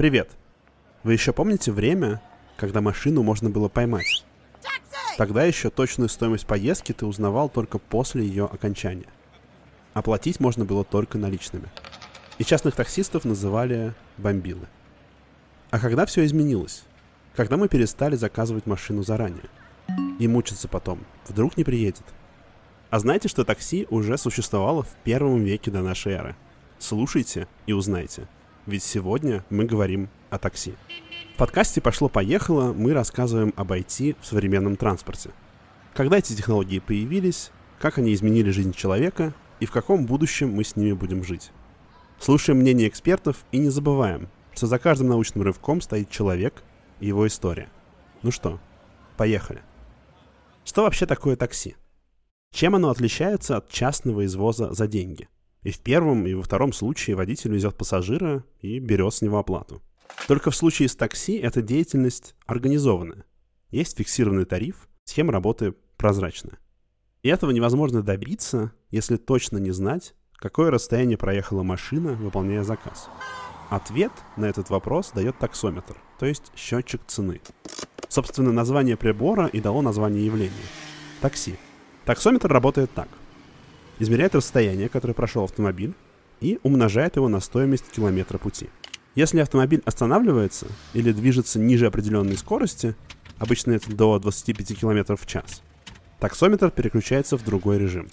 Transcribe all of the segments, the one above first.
Привет. Вы еще помните время, когда машину можно было поймать? Тогда еще точную стоимость поездки ты узнавал только после ее окончания. Оплатить можно было только наличными. И частных таксистов называли бомбилы. А когда все изменилось? Когда мы перестали заказывать машину заранее? И мучиться потом. Вдруг не приедет. А знаете, что такси уже существовало в первом веке до нашей эры? Слушайте и узнайте. Ведь сегодня мы говорим о такси. В подкасте «Пошло-поехало» мы рассказываем об IT в современном транспорте. Когда эти технологии появились, как они изменили жизнь человека и в каком будущем мы с ними будем жить. Слушаем мнение экспертов и не забываем, что за каждым научным рывком стоит человек и его история. Ну что, поехали. Что вообще такое такси? Чем оно отличается от частного извоза за деньги? И в первом, и во втором случае водитель везет пассажира и берет с него оплату. Только в случае с такси эта деятельность организованная. Есть фиксированный тариф, схема работы прозрачная. И этого невозможно добиться, если точно не знать, какое расстояние проехала машина, выполняя заказ. Ответ на этот вопрос дает таксометр, то есть счетчик цены. Собственно, название прибора и дало название явления – такси. Таксометр работает так. Измеряет расстояние, которое прошел автомобиль, и умножает его на стоимость километра пути – если автомобиль останавливается или движется ниже определенной скорости, обычно это до 25 км в час, таксометр переключается в другой режим.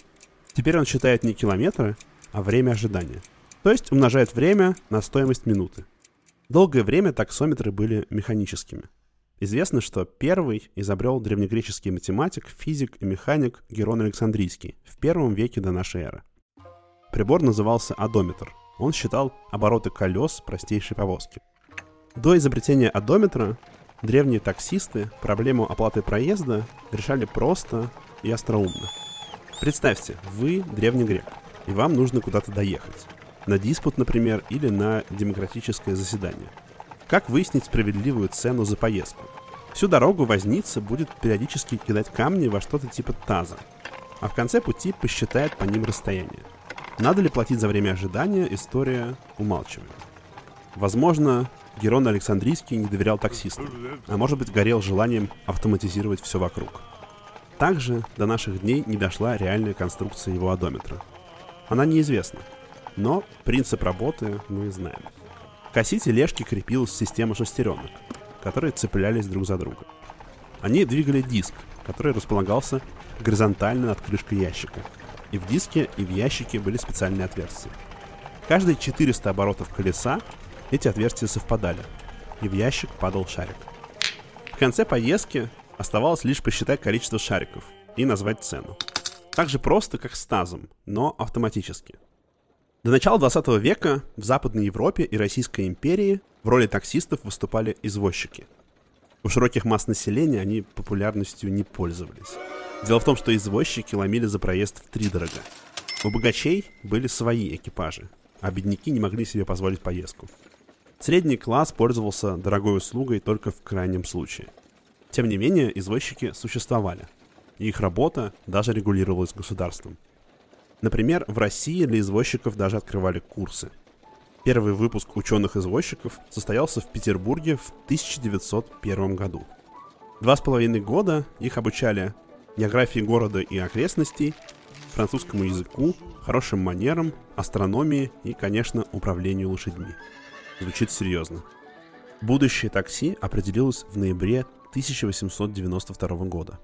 Теперь он считает не километры, а время ожидания. То есть умножает время на стоимость минуты. Долгое время таксометры были механическими. Известно, что первый изобрел древнегреческий математик, физик и механик Герон Александрийский в первом веке до нашей эры. Прибор назывался одометр – он считал обороты колес простейшей повозки. До изобретения одометра древние таксисты проблему оплаты проезда решали просто и остроумно. Представьте, вы древний грек, и вам нужно куда-то доехать. На диспут, например, или на демократическое заседание. Как выяснить справедливую цену за поездку? Всю дорогу возница будет периодически кидать камни во что-то типа таза, а в конце пути посчитает по ним расстояние – надо ли платить за время ожидания, история умалчивает. Возможно, Герон Александрийский не доверял таксистам, а может быть горел желанием автоматизировать все вокруг. Также до наших дней не дошла реальная конструкция его одометра. Она неизвестна, но принцип работы мы знаем. К оси тележки крепилась система шестеренок, которые цеплялись друг за друга. Они двигали диск, который располагался горизонтально над крышкой ящика – и в диске, и в ящике были специальные отверстия. Каждые 400 оборотов колеса эти отверстия совпадали, и в ящик падал шарик. В конце поездки оставалось лишь посчитать количество шариков и назвать цену. Так же просто, как с тазом, но автоматически. До начала 20 века в Западной Европе и Российской империи в роли таксистов выступали извозчики. У широких масс населения они популярностью не пользовались. Дело в том, что извозчики ломили за проезд в три дорога. У богачей были свои экипажи, а бедняки не могли себе позволить поездку. Средний класс пользовался дорогой услугой только в крайнем случае. Тем не менее, извозчики существовали, и их работа даже регулировалась государством. Например, в России для извозчиков даже открывали курсы. Первый выпуск ученых-извозчиков состоялся в Петербурге в 1901 году. Два с половиной года их обучали географии города и окрестностей, французскому языку, хорошим манерам, астрономии и, конечно, управлению лошадьми. Звучит серьезно. Будущее такси определилось в ноябре 1892 года,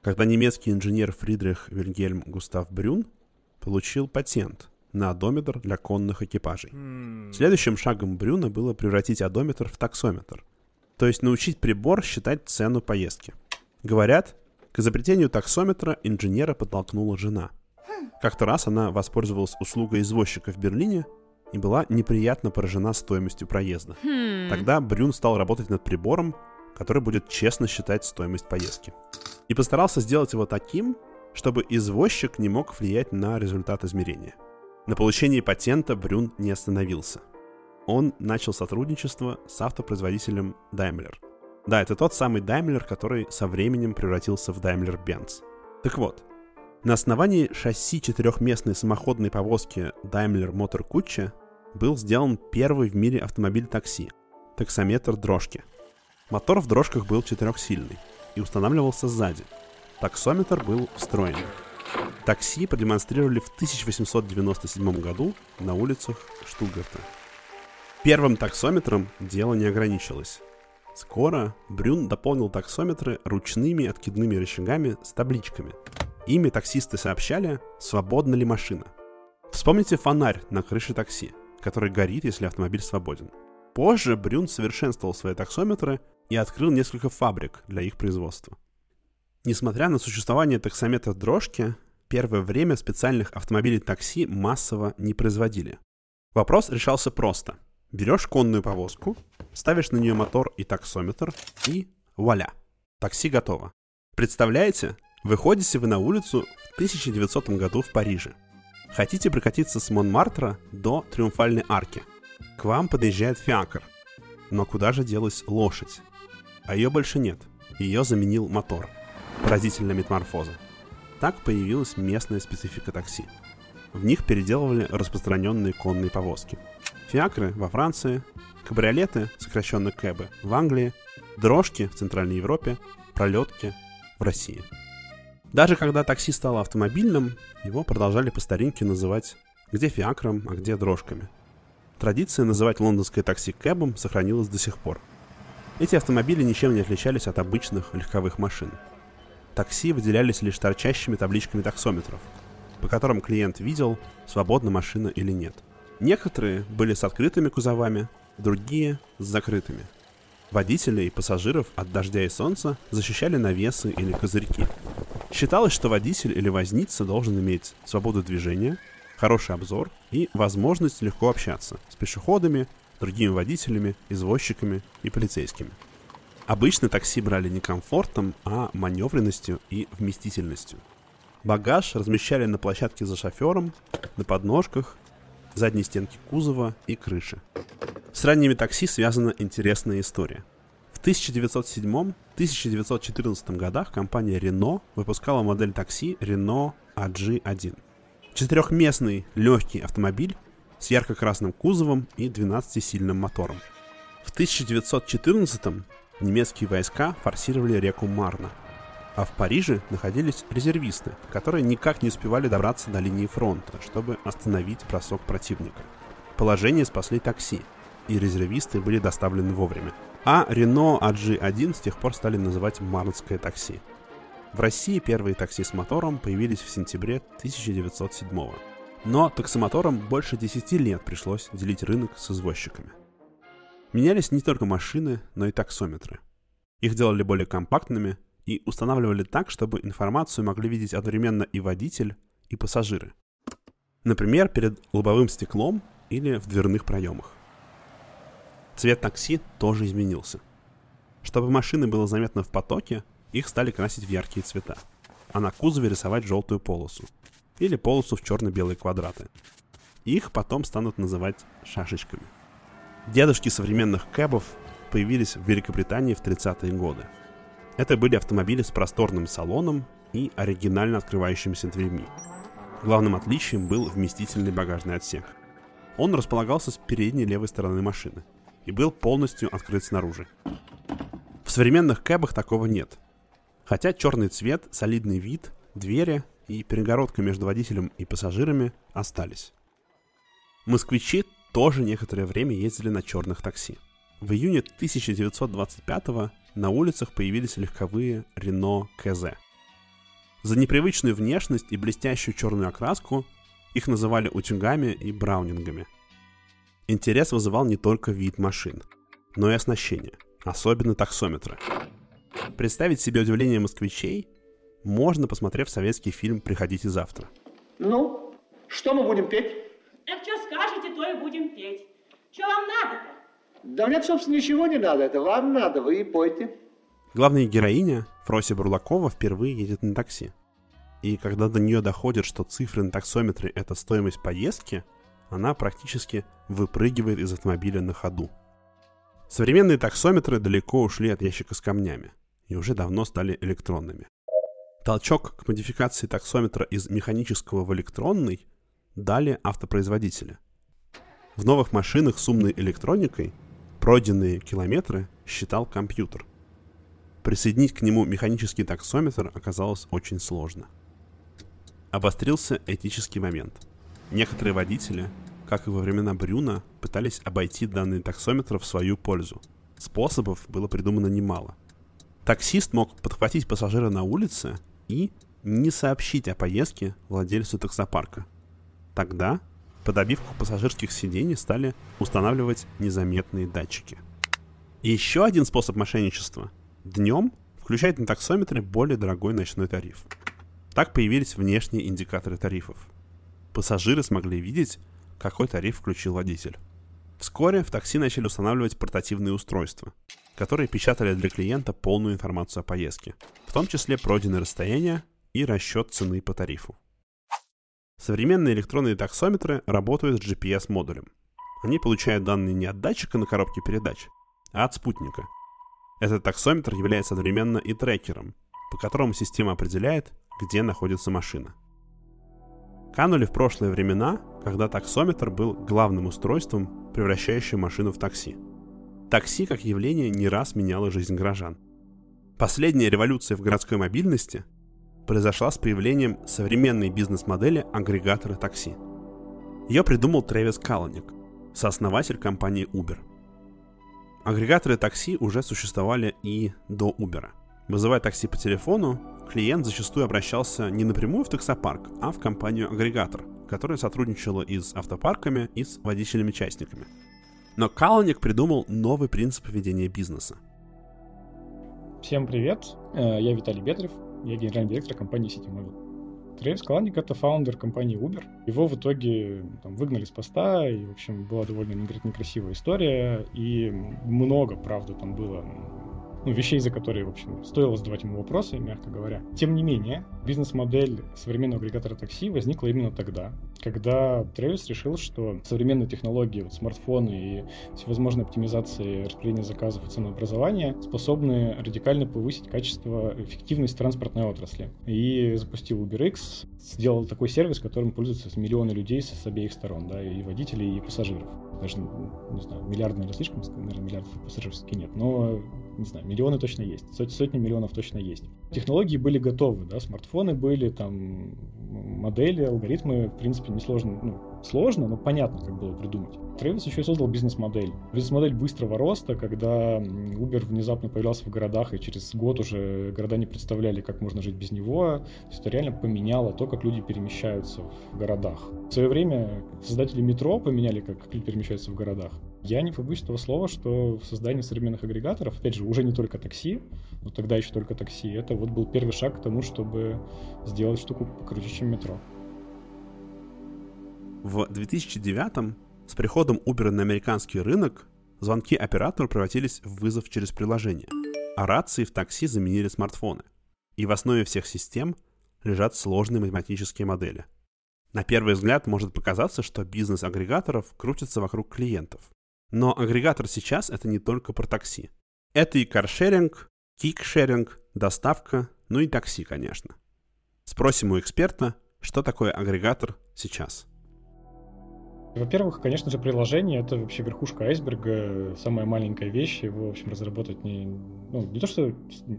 когда немецкий инженер Фридрих Вильгельм Густав Брюн получил патент на одометр для конных экипажей. Следующим шагом Брюна было превратить одометр в таксометр, то есть научить прибор считать цену поездки. Говорят, к изобретению таксометра инженера подтолкнула жена. Как-то раз она воспользовалась услугой извозчика в Берлине и была неприятно поражена стоимостью проезда. Хм. Тогда Брюн стал работать над прибором, который будет честно считать стоимость поездки. И постарался сделать его таким, чтобы извозчик не мог влиять на результат измерения. На получении патента Брюн не остановился. Он начал сотрудничество с автопроизводителем Daimler – да, это тот самый Daimler, который со временем превратился в Daimler-Benz. Так вот, на основании шасси четырехместной самоходной повозки Daimler Motor Kutsche был сделан первый в мире автомобиль такси таксометр дрожки. Мотор в дрожках был четырехсильный и устанавливался сзади. Таксометр был встроенный. Такси продемонстрировали в 1897 году на улицах Штутгарта. Первым таксометром дело не ограничилось. Скоро Брюн дополнил таксометры ручными откидными рычагами с табличками. Ими таксисты сообщали, свободна ли машина. Вспомните фонарь на крыше такси, который горит, если автомобиль свободен. Позже Брюн совершенствовал свои таксометры и открыл несколько фабрик для их производства. Несмотря на существование таксометров дрожки, первое время специальных автомобилей такси массово не производили. Вопрос решался просто. Берешь конную повозку, ставишь на нее мотор и таксометр, и вуаля, такси готово. Представляете, выходите вы на улицу в 1900 году в Париже. Хотите прокатиться с Монмартра до Триумфальной арки. К вам подъезжает фиакр. Но куда же делась лошадь? А ее больше нет. Ее заменил мотор – Поразительная метаморфоза. Так появилась местная специфика такси. В них переделывали распространенные конные повозки. Фиакры во Франции, кабриолеты, сокращенно кэбы, в Англии, дрожки в Центральной Европе, пролетки в России. Даже когда такси стало автомобильным, его продолжали по старинке называть где фиакром, а где дрожками. Традиция называть лондонское такси кэбом сохранилась до сих пор. Эти автомобили ничем не отличались от обычных легковых машин – такси выделялись лишь торчащими табличками таксометров, по которым клиент видел, свободна машина или нет. Некоторые были с открытыми кузовами, другие с закрытыми. Водителей и пассажиров от дождя и солнца защищали навесы или козырьки. Считалось, что водитель или возница должен иметь свободу движения, хороший обзор и возможность легко общаться с пешеходами, другими водителями, извозчиками и полицейскими. Обычно такси брали не комфортом, а маневренностью и вместительностью. Багаж размещали на площадке за шофером, на подножках, задней стенке кузова и крыши. С ранними такси связана интересная история. В 1907-1914 годах компания Renault выпускала модель такси Renault AG1. Четырехместный легкий автомобиль с ярко-красным кузовом и 12-сильным мотором. В 1914 немецкие войска форсировали реку Марна. А в Париже находились резервисты, которые никак не успевали добраться до линии фронта, чтобы остановить бросок противника. Положение спасли такси, и резервисты были доставлены вовремя. А Renault AG1 с тех пор стали называть Марнское такси. В России первые такси с мотором появились в сентябре 1907 года. Но таксомоторам больше 10 лет пришлось делить рынок с извозчиками. Менялись не только машины, но и таксометры. Их делали более компактными и устанавливали так, чтобы информацию могли видеть одновременно и водитель, и пассажиры. Например, перед лобовым стеклом или в дверных проемах. Цвет такси тоже изменился. Чтобы машины было заметно в потоке, их стали красить в яркие цвета, а на кузове рисовать желтую полосу или полосу в черно-белые квадраты. Их потом станут называть шашечками – Дедушки современных кэбов появились в Великобритании в 30-е годы. Это были автомобили с просторным салоном и оригинально открывающимися дверьми. Главным отличием был вместительный багажный отсек. Он располагался с передней левой стороны машины и был полностью открыт снаружи. В современных кэбах такого нет. Хотя черный цвет, солидный вид, двери и перегородка между водителем и пассажирами остались. Москвичи тоже некоторое время ездили на черных такси. В июне 1925 на улицах появились легковые Renault КЗ. За непривычную внешность и блестящую черную окраску их называли утюгами и браунингами. Интерес вызывал не только вид машин, но и оснащение, особенно таксометры. Представить себе удивление москвичей можно, посмотрев советский фильм «Приходите завтра». Ну, что мы будем петь? Так что скажете, то и будем петь. Что вам надо-то? Да мне, собственно, ничего не надо. Это вам надо, вы и пойте. Главная героиня, Фрося Бурлакова, впервые едет на такси. И когда до нее доходит, что цифры на таксометре — это стоимость поездки, она практически выпрыгивает из автомобиля на ходу. Современные таксометры далеко ушли от ящика с камнями и уже давно стали электронными. Толчок к модификации таксометра из механического в электронный дали автопроизводители. В новых машинах с умной электроникой Пройденные километры считал компьютер. Присоединить к нему механический таксометр оказалось очень сложно. Обострился этический момент. Некоторые водители, как и во времена Брюна, пытались обойти данный таксометр в свою пользу. Способов было придумано немало. Таксист мог подхватить пассажира на улице и не сообщить о поездке владельцу таксопарка. Тогда под обивку пассажирских сидений стали устанавливать незаметные датчики. И еще один способ мошенничества – Днем включает на таксометре более дорогой ночной тариф. Так появились внешние индикаторы тарифов. Пассажиры смогли видеть, какой тариф включил водитель. Вскоре в такси начали устанавливать портативные устройства, которые печатали для клиента полную информацию о поездке, в том числе пройденное расстояние и расчет цены по тарифу. Современные электронные таксометры работают с GPS-модулем. Они получают данные не от датчика на коробке передач, а от спутника – этот таксометр является одновременно и трекером, по которому система определяет, где находится машина. Канули в прошлые времена, когда таксометр был главным устройством, превращающим машину в такси. Такси как явление не раз меняло жизнь горожан. Последняя революция в городской мобильности произошла с появлением современной бизнес-модели агрегатора такси. Ее придумал Трэвис Каланик, сооснователь компании Uber – Агрегаторы такси уже существовали и до Uber. Вызывая такси по телефону, клиент зачастую обращался не напрямую в таксопарк, а в компанию-агрегатор, которая сотрудничала и с автопарками, и с водителями-частниками. Но Каланик придумал новый принцип ведения бизнеса. Всем привет, э, я Виталий Бедрев, я генеральный директор компании City Трейвис Каланик — это фаундер компании Uber. Его в итоге там, выгнали с поста, и, в общем, была довольно некрасивая история, и много, правда, там было ну, вещей, за которые, в общем, стоило задавать ему вопросы, мягко говоря. Тем не менее, бизнес-модель современного агрегатора такси возникла именно тогда, когда Тревис решил, что современные технологии, вот смартфоны и всевозможные оптимизации распределения заказов и ценообразования способны радикально повысить качество, эффективность транспортной отрасли. И запустил UberX, сделал такой сервис, которым пользуются миллионы людей с обеих сторон, да, и водителей, и пассажиров даже, не знаю, миллиард, наверное, слишком, наверное, миллиардов пассажиров все-таки нет, но, не знаю, миллионы точно есть, сотни, сотни миллионов точно есть. Технологии были готовы, да, смартфоны были, там, модели, алгоритмы, в принципе, несложно, ну, сложно, но понятно, как было придумать. Travis еще и создал бизнес-модель. Бизнес-модель быстрого роста, когда Uber внезапно появлялся в городах, и через год уже города не представляли, как можно жить без него. То есть это реально поменяло то, как люди перемещаются в городах. В свое время создатели метро поменяли, как люди перемещаются в городах. Я не побоюсь этого слова, что в создании современных агрегаторов, опять же, уже не только такси, но тогда еще только такси, это вот был первый шаг к тому, чтобы сделать штуку покруче, чем метро. В 2009 с приходом Uber на американский рынок звонки оператору превратились в вызов через приложение, а рации в такси заменили смартфоны. И в основе всех систем лежат сложные математические модели. На первый взгляд может показаться, что бизнес агрегаторов крутится вокруг клиентов. Но агрегатор сейчас это не только про такси. Это и каршеринг, кикшеринг, доставка, ну и такси, конечно. Спросим у эксперта, что такое агрегатор сейчас – во-первых, конечно же, приложение — это вообще верхушка айсберга, самая маленькая вещь, его, в общем, разработать не, ну, не то, что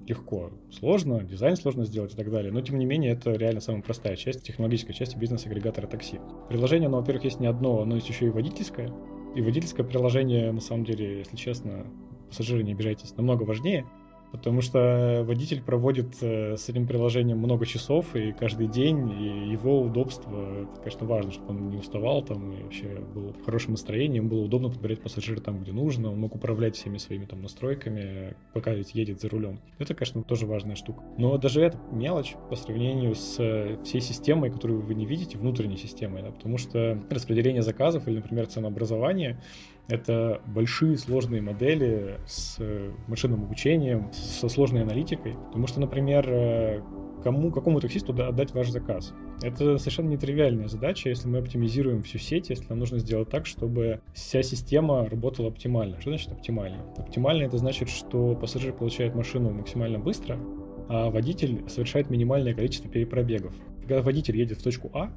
легко, сложно, дизайн сложно сделать и так далее, но, тем не менее, это реально самая простая часть, технологическая часть бизнес-агрегатора такси. Приложение, оно, во-первых, есть не одно, оно есть еще и водительское, и водительское приложение, на самом деле, если честно, пассажиры, не обижайтесь, намного важнее — потому что водитель проводит э, с этим приложением много часов, и каждый день, и его удобство, конечно, важно, чтобы он не уставал там, и вообще был в хорошем настроении, ему было удобно подбирать пассажира там, где нужно, он мог управлять всеми своими там настройками, пока ведь едет за рулем. Это, конечно, тоже важная штука. Но даже это мелочь по сравнению с э, всей системой, которую вы не видите, внутренней системой, да, потому что распределение заказов или, например, ценообразование это большие сложные модели с э, машинным обучением, со сложной аналитикой. Потому что, например, э, кому, какому таксисту отдать ваш заказ. Это совершенно нетривиальная задача, если мы оптимизируем всю сеть, если нам нужно сделать так, чтобы вся система работала оптимально. Что значит оптимально? Оптимально это значит, что пассажир получает машину максимально быстро, а водитель совершает минимальное количество перепробегов. Когда водитель едет в точку А,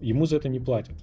ему за это не платят.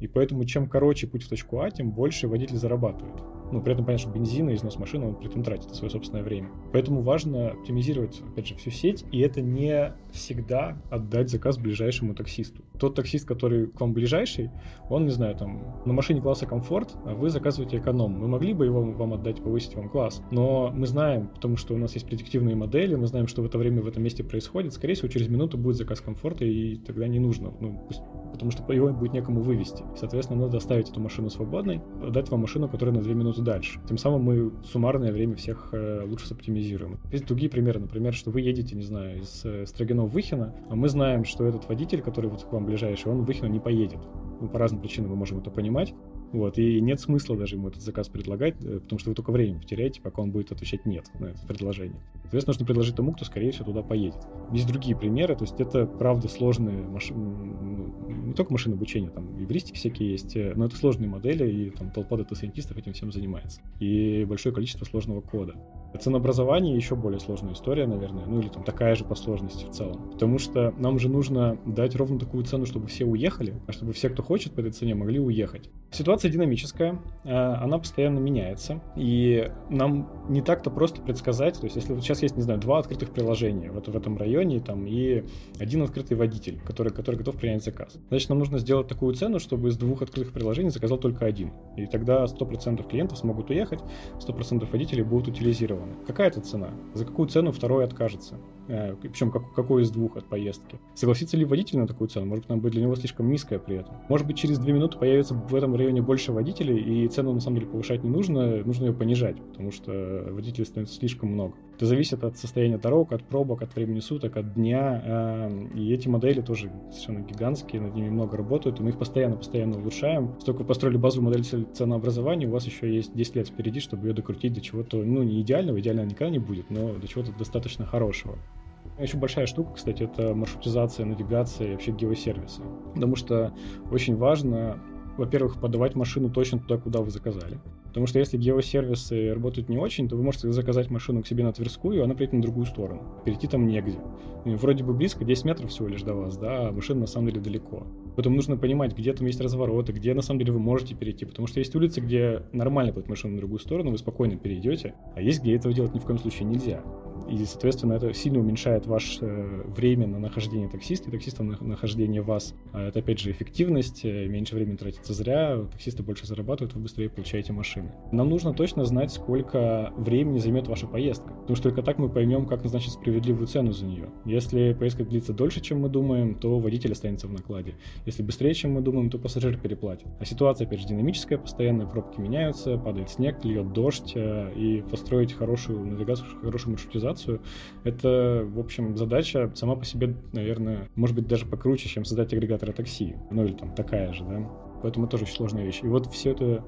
И поэтому чем короче путь в точку А, тем больше водитель зарабатывает. Ну, при этом понятно, что бензин и износ машины он при этом тратит свое собственное время. Поэтому важно оптимизировать, опять же, всю сеть, и это не всегда отдать заказ ближайшему таксисту. Тот таксист, который к вам ближайший, он, не знаю, там, на машине класса комфорт, а вы заказываете эконом. Мы могли бы его вам отдать, повысить вам класс, но мы знаем, потому что у нас есть предиктивные модели, мы знаем, что в это время в этом месте происходит, скорее всего, через минуту будет заказ комфорта, и тогда не нужно, ну, потому что его будет некому вывести. Соответственно, надо оставить эту машину свободной, дать вам машину, которая на 2 минуты дальше. Тем самым мы суммарное время всех э, лучше соптимизируем. Есть другие примеры, например, что вы едете, не знаю, из э, Строгинов в Выхино, а мы знаем, что этот водитель, который вот к вам ближайший, он в Выхино не поедет. Ну, по разным причинам мы можем это понимать. Вот, и нет смысла даже ему этот заказ предлагать, э, потому что вы только время потеряете, пока он будет отвечать «нет» на это предложение. Соответственно, нужно предложить тому, кто, скорее всего, туда поедет. Есть другие примеры, то есть это, правда, сложные ну, не только машины обучения, там евристики всякие есть, э, но это сложные модели, и там толпа дата-сайентистов этим всем занимается. И большое количество сложного кода. Ценообразование еще более сложная история, наверное, ну или там такая же по сложности в целом. Потому что нам же нужно дать ровно такую цену, чтобы все уехали, а чтобы все, кто хочет по этой цене, могли уехать. Ситуация динамическая, э, она постоянно меняется, и нам не так-то просто предсказать, то есть если вот сейчас есть, не знаю, два открытых приложения вот в этом районе, там, и один открытый водитель, который, который готов принять заказ. Значит, нам нужно сделать такую цену, чтобы из двух открытых приложений заказал только один. И тогда 100% клиентов смогут уехать, 100% водителей будут утилизированы сделано. Какая это цена? За какую цену второй откажется? Э, причем как, какой из двух от поездки? Согласится ли водитель на такую цену? Может, она будет для него слишком низкая при этом? Может быть, через две минуты появится в этом районе больше водителей, и цену на самом деле повышать не нужно, нужно ее понижать, потому что водителей становится слишком много. Это зависит от состояния дорог, от пробок, от времени суток, от дня. Э, и эти модели тоже совершенно гигантские, над ними много работают, и мы их постоянно-постоянно улучшаем. Столько построили базовую модель ценообразования, у вас еще есть 10 лет впереди, чтобы ее докрутить до чего-то, ну, не идеального, идеально никогда не будет, но до чего-то достаточно хорошего. Еще большая штука, кстати, это маршрутизация, навигация и вообще геосервисы. Потому что очень важно, во-первых, подавать машину точно туда, куда вы заказали. Потому что если геосервисы работают не очень, то вы можете заказать машину к себе на Тверскую, а она приедет на другую сторону. Перейти там негде. И вроде бы близко, 10 метров всего лишь до вас, да, а машина на самом деле далеко. Поэтому нужно понимать, где там есть развороты, где на самом деле вы можете перейти. Потому что есть улицы, где нормально подать машину на другую сторону, вы спокойно перейдете, а есть, где этого делать ни в коем случае нельзя. И, соответственно, это сильно уменьшает ваше э, время на нахождение таксиста и таксиста на нахождение вас. А это, опять же, эффективность, э, меньше времени тратится зря, таксисты больше зарабатывают, вы быстрее получаете машины. Нам нужно точно знать, сколько времени займет ваша поездка, потому что только так мы поймем, как назначить справедливую цену за нее. Если поездка длится дольше, чем мы думаем, то водитель останется в накладе. Если быстрее, чем мы думаем, то пассажир переплатит. А ситуация, опять же, динамическая, постоянно пробки меняются, падает снег, льет дождь, э, и построить хорошую навигацию, хорошую маршрутизацию автоматизацию. Это, в общем, задача сама по себе, наверное, может быть даже покруче, чем создать агрегаторы такси. Ну или там такая же, да. Поэтому это тоже очень сложная вещь. И вот все это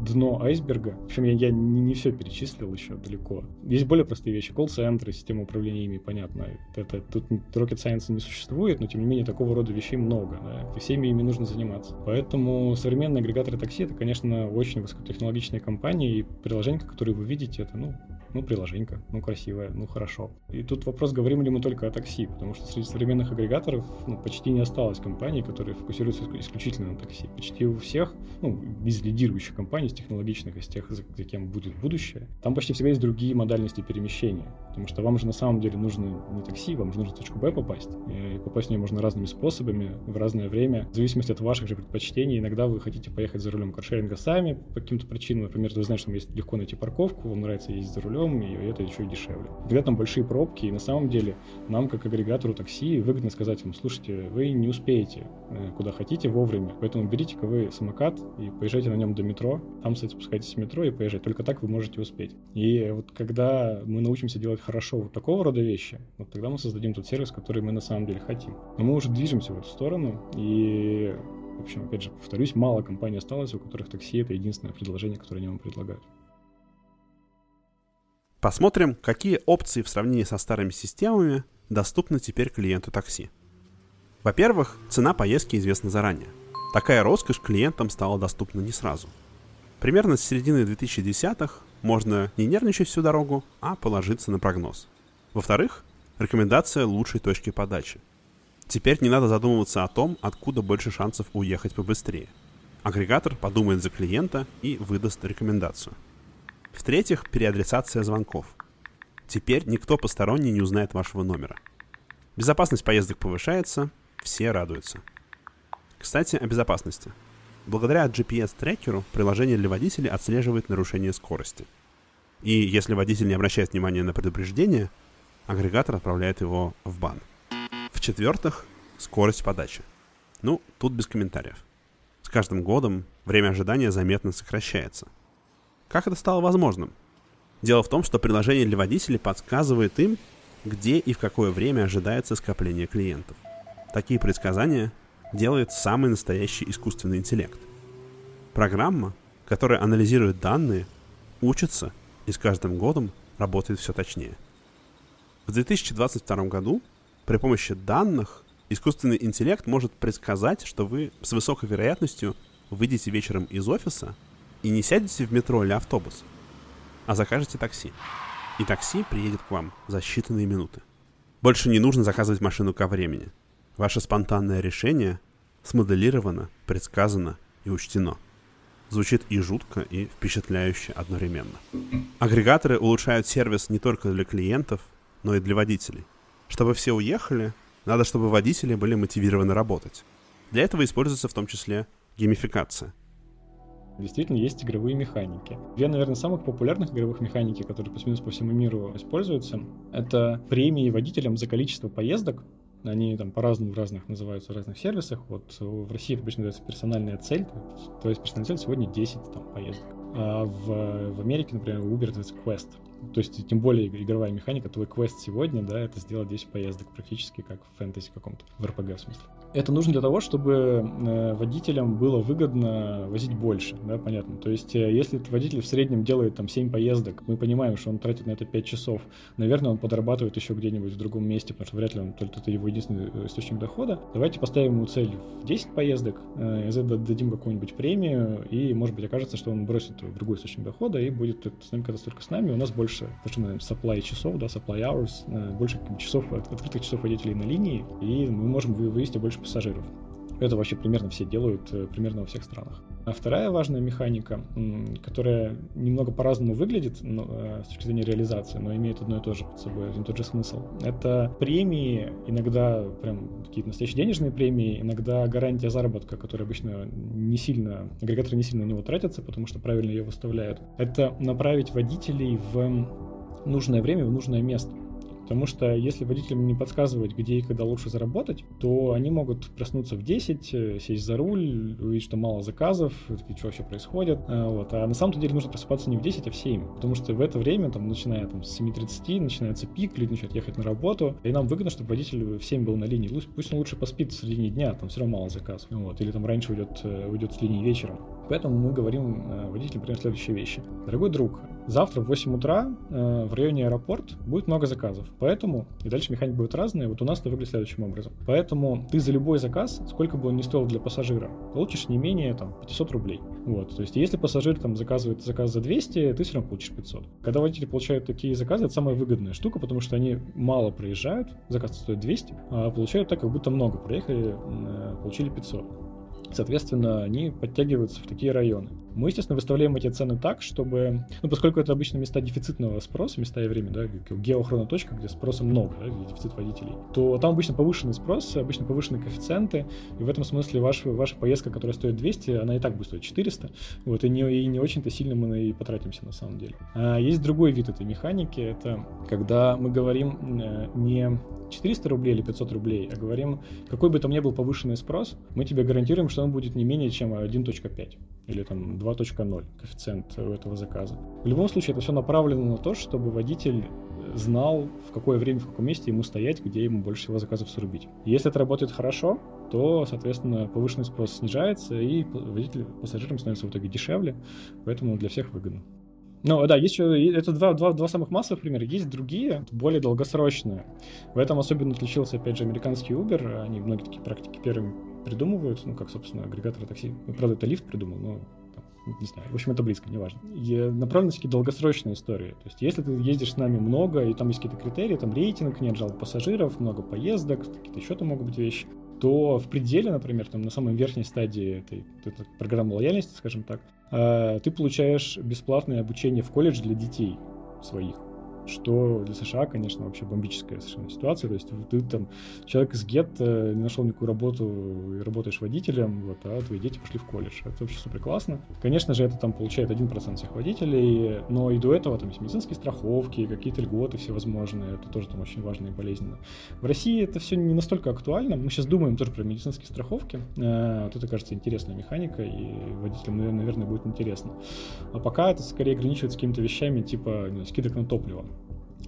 дно айсберга. В общем, я, я не, не все перечислил еще далеко. Есть более простые вещи. Колл-центры, система управления ими, понятно. Это, тут rocket science не существует, но тем не менее такого рода вещей много. Да? И всеми ими нужно заниматься. Поэтому современные агрегаторы такси это, конечно, очень высокотехнологичные компании, и приложения, которые вы видите, это, ну, ну, приложенька, ну, красивая, ну, хорошо. И тут вопрос, говорим ли мы только о такси, потому что среди современных агрегаторов ну, почти не осталось компаний, которые фокусируются исключительно на такси. Почти у всех, ну, из лидирующих компаний, из технологичных, из тех, за, за кем будет будущее, там почти всегда есть другие модальности перемещения. Потому что вам же на самом деле нужно не такси, вам же нужно в точку Б попасть. И попасть в нее можно разными способами, в разное время, в зависимости от ваших же предпочтений. Иногда вы хотите поехать за рулем каршеринга сами по каким-то причинам. Например, вы знаете, что там есть легко найти парковку, вам нравится ездить за рулем, живем, и это еще и дешевле. Когда там большие пробки, и на самом деле нам, как агрегатору такси, выгодно сказать им, слушайте, вы не успеете э, куда хотите вовремя, поэтому берите-ка вы самокат и поезжайте на нем до метро, там, кстати, спускайтесь в метро и поезжайте, только так вы можете успеть. И вот когда мы научимся делать хорошо вот такого рода вещи, вот тогда мы создадим тот сервис, который мы на самом деле хотим. Но мы уже движемся в эту сторону, и в общем, опять же, повторюсь, мало компаний осталось, у которых такси — это единственное предложение, которое они вам предлагают. Посмотрим, какие опции в сравнении со старыми системами доступны теперь клиенту такси. Во-первых, цена поездки известна заранее. Такая роскошь клиентам стала доступна не сразу. Примерно с середины 2010-х можно не нервничать всю дорогу, а положиться на прогноз. Во-вторых, рекомендация лучшей точки подачи. Теперь не надо задумываться о том, откуда больше шансов уехать побыстрее. Агрегатор подумает за клиента и выдаст рекомендацию. В-третьих, переадресация звонков. Теперь никто посторонний не узнает вашего номера. Безопасность поездок повышается, все радуются. Кстати, о безопасности. Благодаря GPS-трекеру приложение для водителей отслеживает нарушение скорости. И если водитель не обращает внимания на предупреждение, агрегатор отправляет его в бан. В-четвертых, скорость подачи. Ну, тут без комментариев. С каждым годом время ожидания заметно сокращается. Как это стало возможным? Дело в том, что приложение для водителей подсказывает им, где и в какое время ожидается скопление клиентов. Такие предсказания делает самый настоящий искусственный интеллект. Программа, которая анализирует данные, учится и с каждым годом работает все точнее. В 2022 году при помощи данных искусственный интеллект может предсказать, что вы с высокой вероятностью выйдете вечером из офиса и не сядете в метро или автобус, а закажете такси. И такси приедет к вам за считанные минуты. Больше не нужно заказывать машину ко времени. Ваше спонтанное решение смоделировано, предсказано и учтено. Звучит и жутко, и впечатляюще одновременно. Агрегаторы улучшают сервис не только для клиентов, но и для водителей. Чтобы все уехали, надо, чтобы водители были мотивированы работать. Для этого используется в том числе геймификация – Действительно, есть игровые механики. Две, наверное, самых популярных игровых механики, которые плюс-минус по всему миру используются, это премии водителям за количество поездок. Они там по-разному в разных называются в разных сервисах. Вот в России обычно называется персональная цель. То есть персональная цель сегодня 10 там, поездок. А в, в Америке, например, Uber называется Quest. То есть, тем более игровая механика, твой квест сегодня, да, это сделать 10 поездок практически как в фэнтези каком-то, в РПГ в смысле. Это нужно для того, чтобы э, водителям было выгодно возить больше, да, понятно. То есть, э, если водитель в среднем делает там 7 поездок, мы понимаем, что он тратит на это 5 часов, наверное, он подрабатывает еще где-нибудь в другом месте, потому что вряд ли он только это его единственный э, источник дохода. Давайте поставим ему цель в 10 поездок, это дадим какую-нибудь премию, и, может быть, окажется, что он бросит другой источник дохода и будет с нами, когда столько с нами, у нас больше, то, что мы называем supply часов, да, supply hours, больше часов, открытых часов водителей на линии, и мы можем вывести больше пассажиров. Это вообще примерно все делают, э, примерно во всех странах. А вторая важная механика, которая немного по-разному выглядит но, э, с точки зрения реализации, но имеет одно и то же под собой, один и тот же смысл. Это премии, иногда прям какие-то настоящие денежные премии, иногда гарантия заработка, которая обычно не сильно, агрегаторы не сильно на него тратятся, потому что правильно ее выставляют. Это направить водителей в нужное время, в нужное место. Потому что если водителям не подсказывать, где и когда лучше заработать, то они могут проснуться в 10, э, сесть за руль, увидеть, что мало заказов, такие, что вообще происходит. А, вот. А на самом деле нужно просыпаться не в 10, а в 7. Потому что в это время, там, начиная там, с 7.30, начинается пик, люди начинают ехать на работу. И нам выгодно, чтобы водитель в 7 был на линии. Пусть он лучше поспит в середине дня, там все равно мало заказов. Вот. Или там раньше уйдет, э, уйдет с линии вечером. Поэтому мы говорим э, водителям, например, следующие вещи. Дорогой друг, завтра в 8 утра в районе аэропорт будет много заказов. Поэтому, и дальше механика будет разная, вот у нас это выглядит следующим образом. Поэтому ты за любой заказ, сколько бы он ни стоил для пассажира, получишь не менее там 500 рублей. Вот, то есть если пассажир там заказывает заказ за 200, ты все равно получишь 500. Когда водители получают такие заказы, это самая выгодная штука, потому что они мало проезжают, заказ стоит 200, а получают так, как будто много проехали, э, получили 500. Соответственно, они подтягиваются в такие районы. Мы, естественно, выставляем эти цены так, чтобы, ну, поскольку это обычно места дефицитного спроса, места и время, да, геохроноточка, где спроса много, да, где дефицит водителей, то там обычно повышенный спрос, обычно повышенные коэффициенты, и в этом смысле ваш, ваша поездка, которая стоит 200, она и так будет стоить 400, вот, и не, и не очень-то сильно мы и потратимся на самом деле. А есть другой вид этой механики, это когда мы говорим э, не 400 рублей или 500 рублей, а говорим, какой бы там ни был повышенный спрос, мы тебе гарантируем, что он будет не менее чем 1.5 или там 2.0 коэффициент у этого заказа. В любом случае это все направлено на то, чтобы водитель знал, в какое время, в каком месте ему стоять, где ему больше всего заказов срубить. Если это работает хорошо, то, соответственно, повышенный спрос снижается, и водитель, пассажирам становится в итоге дешевле, поэтому для всех выгодно. Ну, да, есть еще, это два, два, два самых массовых примера. Есть другие, более долгосрочные. В этом особенно отличился, опять же, американский Uber. Они многие такие практики первыми придумывают, ну, как, собственно, агрегаторы такси. Ну, правда, это лифт придумал, но не знаю, в общем, это близко, неважно. И направлены такие долгосрочные истории. То есть, если ты ездишь с нами много, и там есть какие-то критерии, там рейтинг, нет жалоб пассажиров, много поездок, какие-то еще там могут быть вещи, то в пределе, например, там на самой верхней стадии этой, этой программы лояльности, скажем так, э, ты получаешь бесплатное обучение в колледж для детей своих что для США, конечно, вообще бомбическая совершенно ситуация. То есть ты там, человек из гетто не нашел никакую работу и работаешь водителем, вот, а твои дети пошли в колледж. Это вообще супер классно. Конечно же, это там получает 1% всех водителей, но и до этого там есть медицинские страховки, какие-то льготы всевозможные, это тоже там очень важно и болезненно. В России это все не настолько актуально. Мы сейчас думаем тоже про медицинские страховки. Э, вот это, кажется, интересная механика, и водителям, наверное, будет интересно. А пока это скорее ограничивается какими-то вещами типа не, скидок на топливо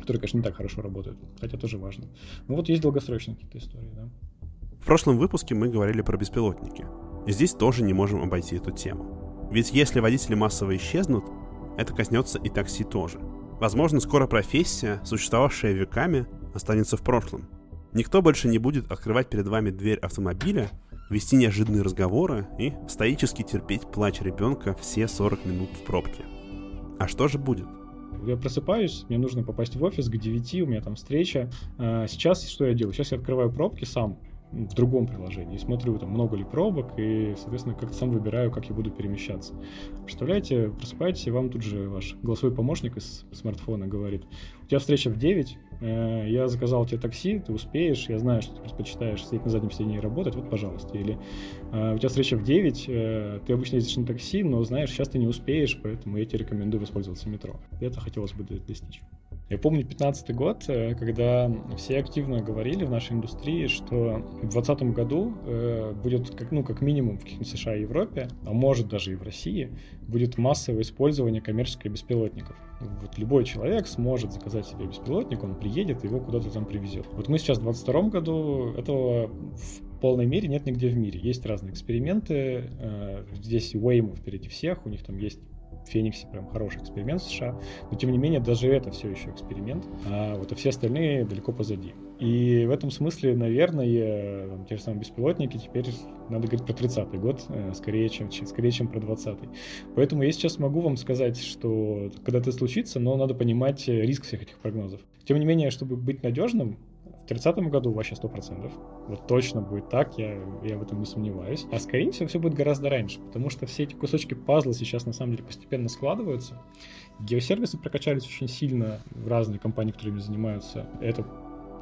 которые, конечно, не так хорошо работают, хотя тоже важно. Ну вот есть долгосрочные какие-то истории, да. В прошлом выпуске мы говорили про беспилотники. И здесь тоже не можем обойти эту тему. Ведь если водители массово исчезнут, это коснется и такси тоже. Возможно, скоро профессия, существовавшая веками, останется в прошлом. Никто больше не будет открывать перед вами дверь автомобиля, вести неожиданные разговоры и стоически терпеть плач ребенка все 40 минут в пробке. А что же будет? Я просыпаюсь, мне нужно попасть в офис к 9, у меня там встреча. А, сейчас что я делаю? Сейчас я открываю пробки сам, в другом приложении, смотрю, там, много ли пробок, и, соответственно, как-то сам выбираю, как я буду перемещаться. Представляете, просыпаетесь, и вам тут же ваш голосовой помощник из смартфона говорит, у тебя встреча в 9, э, я заказал тебе такси, ты успеешь, я знаю, что ты предпочитаешь сидеть на заднем сиденье и работать, вот, пожалуйста. Или э, у тебя встреча в 9, э, ты обычно ездишь на такси, но знаешь, сейчас ты не успеешь, поэтому я тебе рекомендую воспользоваться метро. Это хотелось бы достичь. Я помню 15 год, э, когда все активно говорили в нашей индустрии, что в 2020 году э, будет, как, ну, как минимум в США и Европе, а может даже и в России, будет массовое использование коммерческих беспилотников. Вот любой человек сможет заказать себе беспилотник, он приедет, его куда-то там привезет. Вот мы сейчас в 2022 году этого в полной мере нет нигде в мире. Есть разные эксперименты. Э, здесь Waymo впереди всех, у них там есть Фениксе прям хороший эксперимент в США, но тем не менее даже это все еще эксперимент, а вот а все остальные далеко позади. И в этом смысле, наверное, там, те же самые беспилотники теперь надо говорить про 30-й год, э, скорее чем, скорее, чем про 20-й. Поэтому я сейчас могу вам сказать, что когда это случится, но надо понимать риск всех этих прогнозов. Тем не менее, чтобы быть надежным, 30 году вообще 100%. Вот точно будет так, я, я в этом не сомневаюсь. А скорее всего все будет гораздо раньше, потому что все эти кусочки пазла сейчас на самом деле постепенно складываются. Геосервисы прокачались очень сильно в разные компании, которыми занимаются. Это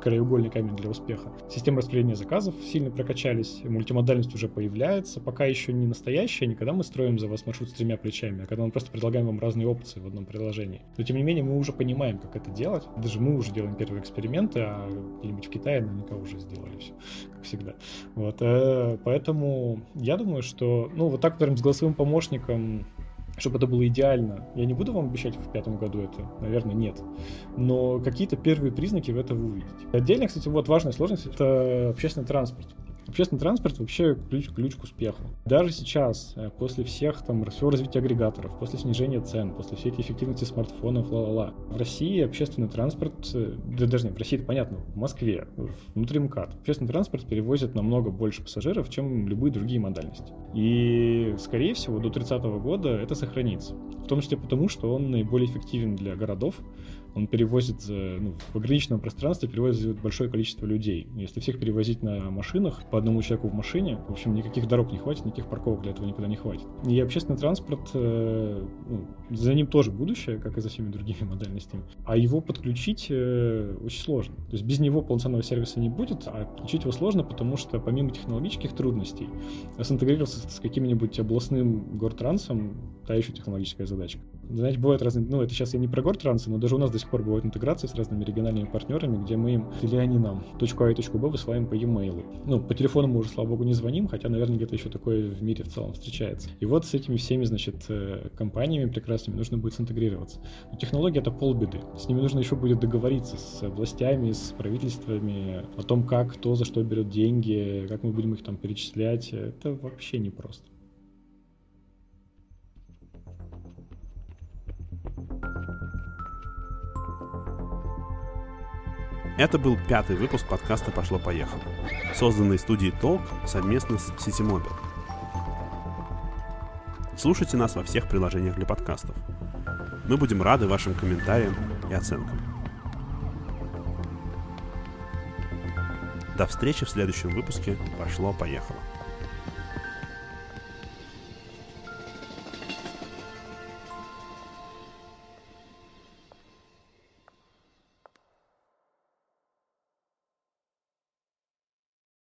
краеугольный камень для успеха. Системы распределения заказов сильно прокачались, мультимодальность уже появляется, пока еще не настоящая, не когда мы строим за вас маршрут с тремя плечами, а когда мы просто предлагаем вам разные опции в одном приложении. Но тем не менее мы уже понимаем, как это делать. Даже мы уже делаем первые эксперименты, а где-нибудь в Китае наверняка уже сделали все, как всегда. Вот, э, поэтому я думаю, что, ну, вот так, например, с голосовым помощником чтобы это было идеально. Я не буду вам обещать в пятом году это, наверное, нет. Но какие-то первые признаки вы увидите. Отдельно, кстати, вот важная сложность — это общественный транспорт. Общественный транспорт вообще ключ, ключ к успеху. Даже сейчас, э, после всех там всего развития агрегаторов, после снижения цен, после всей этой эффективности смартфонов, ла-ла-ла, в России общественный транспорт, э, да даже нет, в России это понятно, в Москве, внутри МКАД, общественный транспорт перевозит намного больше пассажиров, чем любые другие модальности. И, скорее всего, до 30 года это сохранится. В том числе потому, что он наиболее эффективен для городов, он перевозит ну, в ограниченном пространстве перевозит большое количество людей. Если всех перевозить на машинах, по одному человеку в машине, в общем, никаких дорог не хватит, никаких парковок для этого никогда не хватит. И общественный транспорт, э, ну, за ним тоже будущее, как и за всеми другими модальностями. А его подключить э, очень сложно. То есть без него полноценного сервиса не будет, а подключить его сложно, потому что помимо технологических трудностей, синтегрироваться с каким-нибудь областным гортрансом, та еще технологическая задачка. Знаете, бывают разные, ну это сейчас я не про гортрансы, но даже у нас до сих пор бывают интеграции с разными региональными партнерами, где мы им, или они нам, точку А и точку Б высылаем по e-mail. Ну, по телефону мы уже, слава богу, не звоним, хотя, наверное, где-то еще такое в мире в целом встречается. И вот с этими всеми, значит, э, компаниями прекрасными нужно будет синтегрироваться. Но технология — это полбеды. С ними нужно еще будет договориться с властями, с правительствами о том, как, кто за что берет деньги, как мы будем их там перечислять. Это вообще непросто. Это был пятый выпуск подкаста «Пошло-поехало», созданный студией Толк совместно с Ситимобил. Слушайте нас во всех приложениях для подкастов. Мы будем рады вашим комментариям и оценкам. До встречи в следующем выпуске. Пошло-поехало.